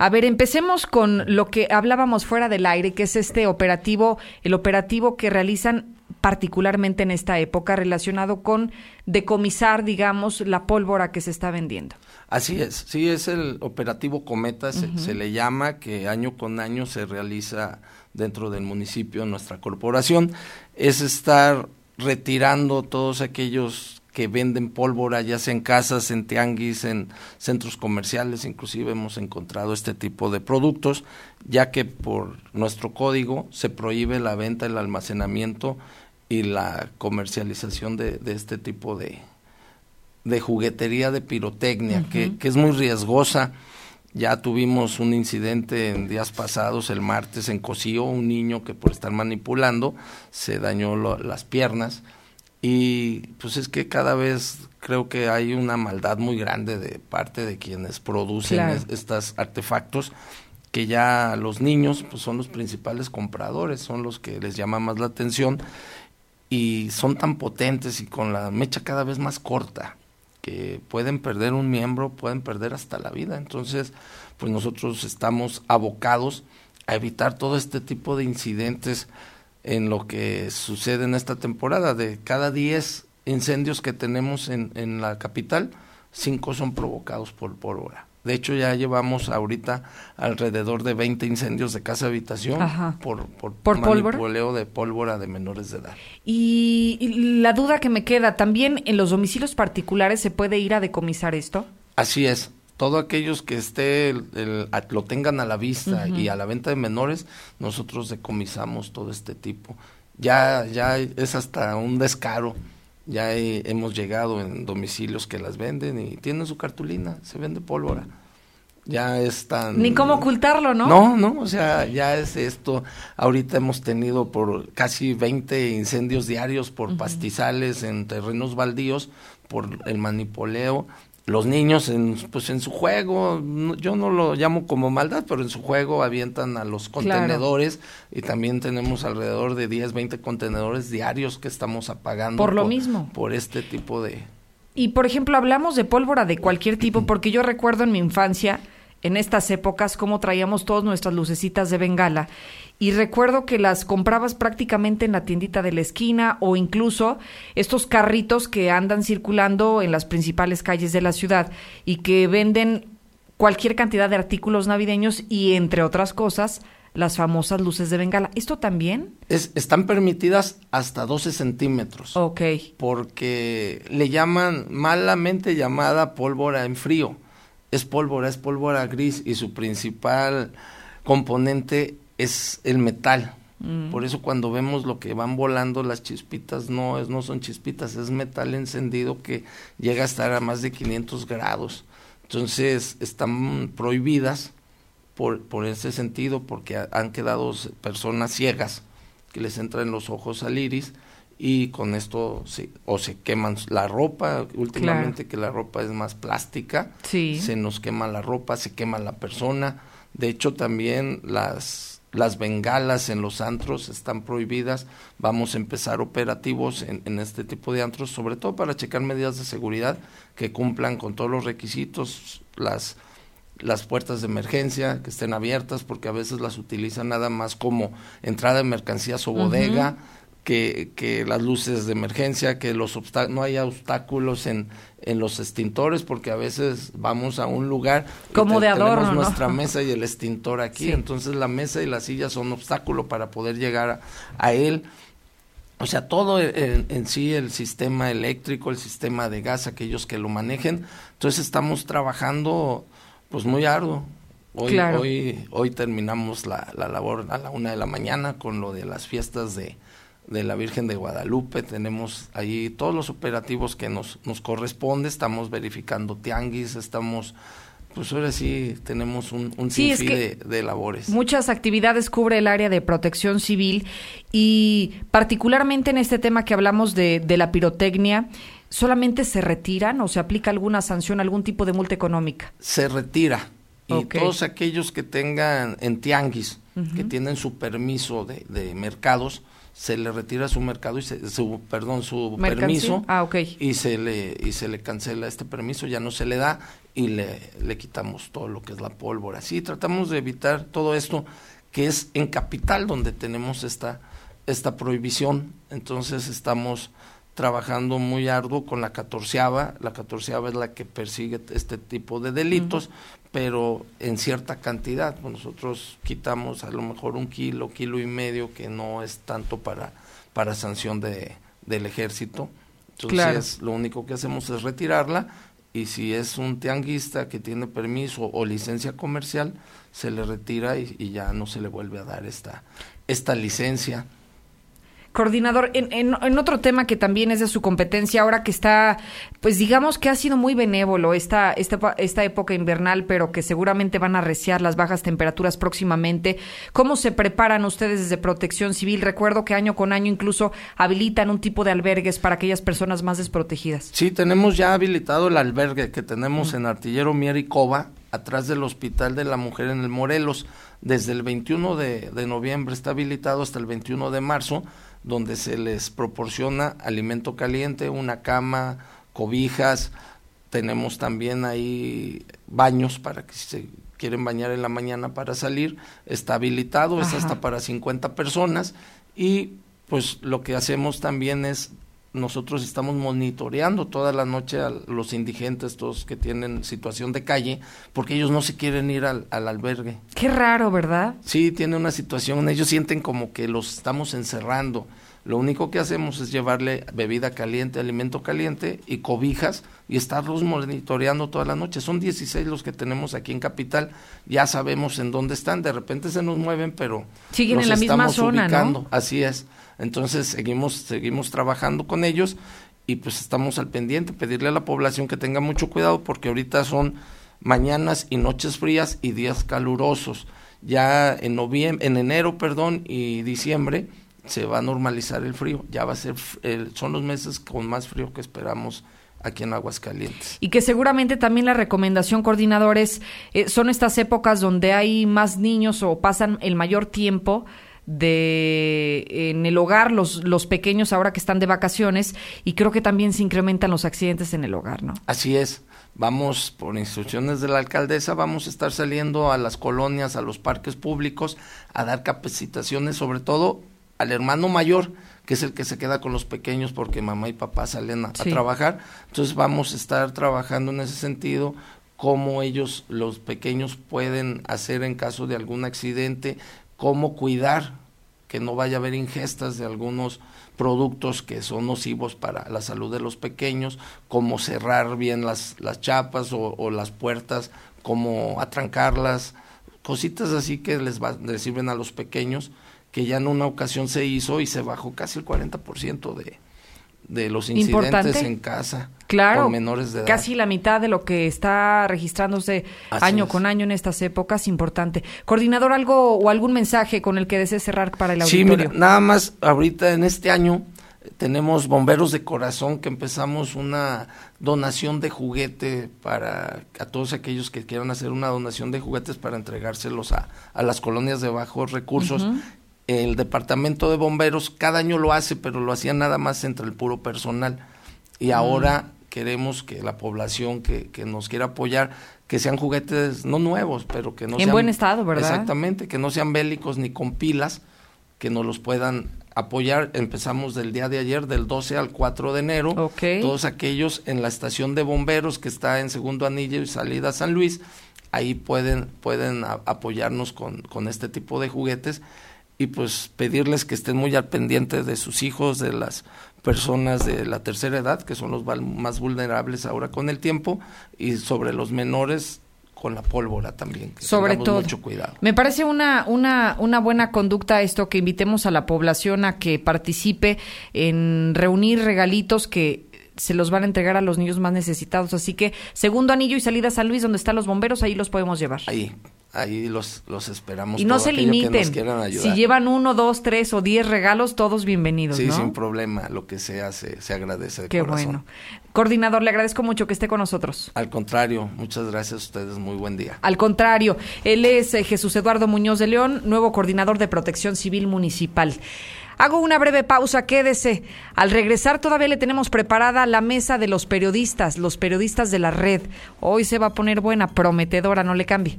A ver, empecemos con lo que hablábamos fuera del aire, que es este operativo, el operativo que realizan particularmente en esta época relacionado con decomisar, digamos, la pólvora que se está vendiendo. Así es, sí, es el operativo Cometa, se, le llama, que año con año se realiza dentro del municipio, nuestra corporación, es estar retirando todos aquellos que venden pólvora, ya sea en casas, en tianguis, en centros comerciales, inclusive hemos encontrado este tipo de productos, ya que por nuestro código se prohíbe la venta, el almacenamiento y la comercialización de, este tipo de, de juguetería de pirotecnia, que, que, es muy riesgosa. Ya tuvimos un incidente en días pasados, el martes en Cocío, un niño que por estar manipulando se dañó las piernas y pues es que cada vez creo que hay una maldad muy grande de parte de quienes producen estos artefactos que ya los niños pues son los principales compradores, son los que les llama más la atención y son tan potentes y con la mecha cada vez más corta que pueden perder un miembro, pueden perder hasta la vida. Entonces, pues nosotros estamos abocados a evitar todo este tipo de incidentes en lo que sucede en esta temporada. De cada 10 incendios que tenemos en, en la capital, 5 son provocados por pólvora. De hecho, ya llevamos ahorita alrededor de 20 incendios de casa habitación por, por, ¿Por manipuleo de pólvora de menores de edad. Y, la duda que me queda, ¿también en los domicilios particulares se puede ir a decomisar esto? Así es. Todo aquellos que esté lo tengan a la vista y a la venta de menores, nosotros decomisamos todo este tipo. Ya, ya es hasta un descaro ya hemos llegado en domicilios que las venden y tienen su cartulina, se vende pólvora. Ya es tan... Ni cómo ocultarlo, ¿no? No, no, o sea, ya es esto. Ahorita hemos tenido por casi 20 incendios diarios por pastizales en terrenos baldíos, por el manipuleo los niños en, pues en su juego, yo no lo llamo como maldad, pero en su juego avientan a los contenedores y también tenemos alrededor de 10, 20 contenedores diarios que estamos apagando. Por lo mismo. Por este tipo de... Y por ejemplo, hablamos de pólvora de cualquier tipo, porque yo recuerdo en mi infancia, en estas épocas, cómo traíamos todas nuestras lucecitas de bengala y recuerdo que las comprabas prácticamente en la tiendita de la esquina o incluso estos carritos que andan circulando en las principales calles de la ciudad y que venden cualquier cantidad de artículos navideños y entre otras cosas las famosas luces de bengala. ¿Esto también? Es, están permitidas hasta 12 centímetros. Ok. Porque le llaman malamente llamada pólvora en frío. Es pólvora, es pólvora gris y su principal componente es el metal. Mm. Por eso cuando vemos lo que van volando las chispitas, no, es, no son chispitas, es metal encendido que llega a estar a más de 500 grados. Entonces están prohibidas por, por ese sentido porque han quedado personas ciegas que les entran los ojos al iris y con esto se, o se queman la ropa, últimamente que la ropa es más plástica, se nos quema la ropa, se quema la persona. De hecho también las las bengalas en los antros están prohibidas. Vamos a empezar operativos en, en, este tipo de antros, sobre todo para checar medidas de seguridad que cumplan con todos los requisitos, las, las puertas de emergencia que estén abiertas, porque a veces las utilizan nada más como entrada de mercancías o bodega que, que las luces de emergencia, que los no haya obstáculos en, en los extintores, porque a veces vamos a un lugar como de adorno, tenemos nuestra mesa y el extintor aquí, entonces la mesa y la silla son obstáculo para poder llegar a, él. O sea, todo en, en, sí, el sistema eléctrico, el sistema de gas, aquellos que lo manejen. Entonces estamos trabajando pues muy arduo. Hoy, hoy, hoy terminamos la, la labor a la una de la mañana con lo de las fiestas de, de la Virgen de Guadalupe, tenemos ahí todos los operativos que nos, nos corresponde, estamos verificando tianguis, estamos, pues ahora sí tenemos un, un sinfín de, labores. Muchas actividades cubre el área de protección civil y particularmente en este tema que hablamos de, de la pirotecnia, ¿solamente se retiran o se aplica alguna sanción, algún tipo de multa económica? Se retira. Y todos aquellos que tengan en tianguis, que tienen su permiso de, de mercados, se le retira su mercado y se, su perdón su permiso ah, y se le y se le cancela este permiso ya no se le da y le, le quitamos todo lo que es la pólvora. Sí tratamos de evitar todo esto que es en capital donde tenemos esta esta prohibición. Entonces estamos trabajando muy arduo con la catorceava la catorceava es la que persigue este tipo de delitos pero en cierta cantidad. Pues nosotros quitamos a lo mejor un kilo, kilo y medio, que no es tanto para, para sanción de, del ejército. Entonces, lo único que hacemos es retirarla y si es un tianguista que tiene permiso o licencia comercial, se le retira y, y ya no se le vuelve a dar esta, esta licencia. Coordinador, en, en, otro tema que también es de su competencia, ahora que está, pues digamos que ha sido muy benévolo esta, esta, esta época invernal, pero que seguramente van a arreciar las bajas temperaturas próximamente. ¿Cómo se preparan ustedes desde Protección Civil? Recuerdo que año con año incluso habilitan un tipo de albergues para aquellas personas más desprotegidas. Sí, tenemos ya habilitado el albergue que tenemos en Artillero Mier y Cova, atrás del Hospital de la Mujer en el Morelos. Desde el 21 de, de noviembre está habilitado hasta el 21 de marzo donde se les proporciona alimento caliente, una cama, cobijas, tenemos también ahí baños para que si se quieren bañar en la mañana para salir, está habilitado, es hasta para 50 personas. Y pues lo que hacemos también es nosotros estamos monitoreando toda la noche a los indigentes, todos que tienen situación de calle, porque ellos no se quieren ir al, albergue. Qué raro, ¿verdad? Sí, tiene una situación, ellos sienten como que los estamos encerrando. Lo único que hacemos es llevarle bebida caliente, alimento caliente y cobijas y estarlos monitoreando toda la noche. Son 16 los que tenemos aquí en Capital, ya sabemos en dónde están, de repente se nos mueven, pero siguen en la misma zona, ubicando. Así es. Entonces seguimos, seguimos trabajando con ellos y pues estamos al pendiente, pedirle a la población que tenga mucho cuidado porque ahorita son mañanas y noches frías y días calurosos. Ya en noviembre, en enero, perdón, y diciembre se va a normalizar el frío. Ya va a ser, son los meses con más frío que esperamos aquí en Aguascalientes. Y que seguramente también la recomendación, coordinadores, eh, son estas épocas donde hay más niños o pasan el mayor tiempo de en el hogar los, los pequeños ahora que están de vacaciones y creo que también se incrementan los accidentes en el hogar, ¿no? Así es. Vamos, por instrucciones de la alcaldesa, vamos a estar saliendo a las colonias, a los parques públicos, a dar capacitaciones, sobre todo al hermano mayor, que es el que se queda con los pequeños porque mamá y papá salen a, trabajar. Entonces vamos a estar trabajando en ese sentido, cómo ellos, los pequeños, pueden hacer en caso de algún accidente, cómo cuidar que no vaya a haber ingestas de algunos productos que son nocivos para la salud de los pequeños, cómo cerrar bien las, las chapas o, las puertas, cómo atrancarlas, cositas así que les, va, les sirven a los pequeños, que ya en una ocasión se hizo y se bajó casi el 40% de, de los incidentes en casa claro, con menores de edad. Casi la mitad de lo que está registrándose año con año en estas épocas, importante. Coordinador, algo o algún mensaje con el que desee cerrar para el auditorio. Sí, mira, nada más ahorita en este año tenemos bomberos de corazón que empezamos una donación de juguete para a todos aquellos que quieran hacer una donación de juguetes para entregárselos a, a las colonias de bajos recursos el departamento de bomberos cada año lo hace, pero lo hacía nada más entre el puro personal. Y mm. ahora queremos que la población que, que, nos quiera apoyar, que sean juguetes no nuevos, pero que no en sean... buen estado, ¿verdad? Exactamente, que no sean bélicos ni con pilas, que nos los puedan apoyar. Empezamos del día de ayer, del 12 al 4 de enero. Todos aquellos en la estación de bomberos que está en Segundo Anillo y Salida San Luis, ahí pueden, pueden apoyarnos con, con este tipo de juguetes y pues pedirles que estén muy al pendiente de sus hijos, de las personas de la tercera edad, que son los más vulnerables ahora con el tiempo, y sobre los menores con la pólvora también. Que sobre todo. Mucho cuidado. Me parece una, una, una buena conducta esto que invitemos a la población a que participe en reunir regalitos que se los van a entregar a los niños más necesitados. Así que segundo anillo y salida San Luis, donde están los bomberos, ahí los podemos llevar. Ahí, ahí los, los esperamos. Y no se limiten. Si llevan uno, dos, tres o diez regalos, todos bienvenidos. Sí, sin problema. Lo que se, se agradece. De Qué bueno. Coordinador, le agradezco mucho que esté con nosotros. Al contrario, muchas gracias a ustedes. Muy buen día. Al contrario, él es eh, Jesús Eduardo Muñoz de León, nuevo coordinador de Protección Civil Municipal. Hago una breve pausa, quédese. Al regresar todavía le tenemos preparada la mesa de los periodistas, los periodistas de la red. Hoy se va a poner buena, prometedora, no le cambie.